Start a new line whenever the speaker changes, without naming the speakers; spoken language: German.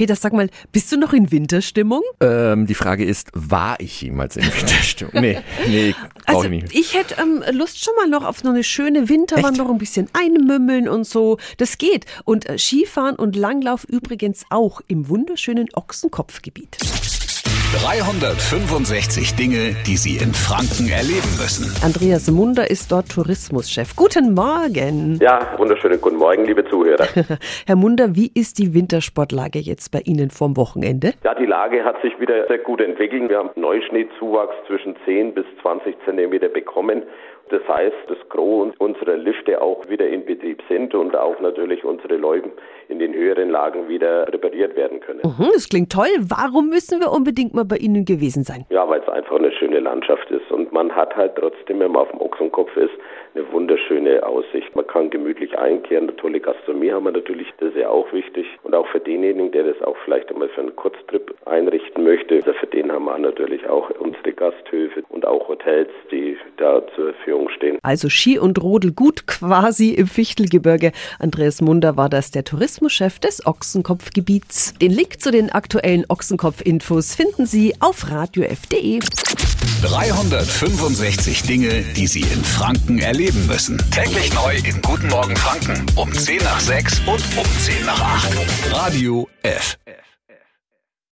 Peter, sag mal, bist du noch in Winterstimmung?
Ähm, die Frage ist, war ich jemals in Winterstimmung? Nee, nee,
Also
ich nicht.
ich hätte ähm, Lust schon mal noch auf so eine schöne Winterwanderung, ein bisschen einmümmeln und so. Das geht. Und äh, Skifahren und Langlauf übrigens auch im wunderschönen Ochsenkopfgebiet.
365 Dinge, die Sie in Franken erleben müssen.
Andreas Munder ist dort Tourismuschef. Guten Morgen.
Ja, wunderschönen guten Morgen, liebe Zuhörer.
Herr Munder, wie ist die Wintersportlage jetzt bei Ihnen vorm Wochenende?
Ja, die Lage hat sich wieder sehr gut entwickelt. Wir haben Neuschneezuwachs zwischen 10 bis 20 Zentimeter bekommen. Das heißt, das Gros unserer Lifte auch wieder in Betrieb sind und auch natürlich unsere Loipen in den höheren Lagen wieder repariert werden können.
Mhm, das klingt toll. Warum müssen wir unbedingt mal bei Ihnen gewesen sein?
Ja, weil es einfach eine schöne Landschaft ist und man hat halt trotzdem, wenn man auf dem Ochsenkopf ist, eine wunderschöne Aussicht. Man kann gemütlich einkehren, eine tolle Gastronomie haben wir natürlich, das ist ja auch wichtig. Und auch für denjenigen, der das auch vielleicht einmal für einen Kurztrip einrichten möchte, also für den haben wir natürlich auch unsere Gasthöfe und auch Hotels, die da zur Verfügung stehen.
Also Ski und Rodel gut quasi im Fichtelgebirge. Andreas Munder war das der Tourismuschef des Ochsenkopfgebiets. Den Link zu den aktuellen Ochsenkopf-Infos finden Sie auf radiof.de.
365 Dinge, die Sie in Franken erleben müssen. Täglich neu in Guten Morgen Franken um 10 nach 6 und um 10 nach 8. Radio F.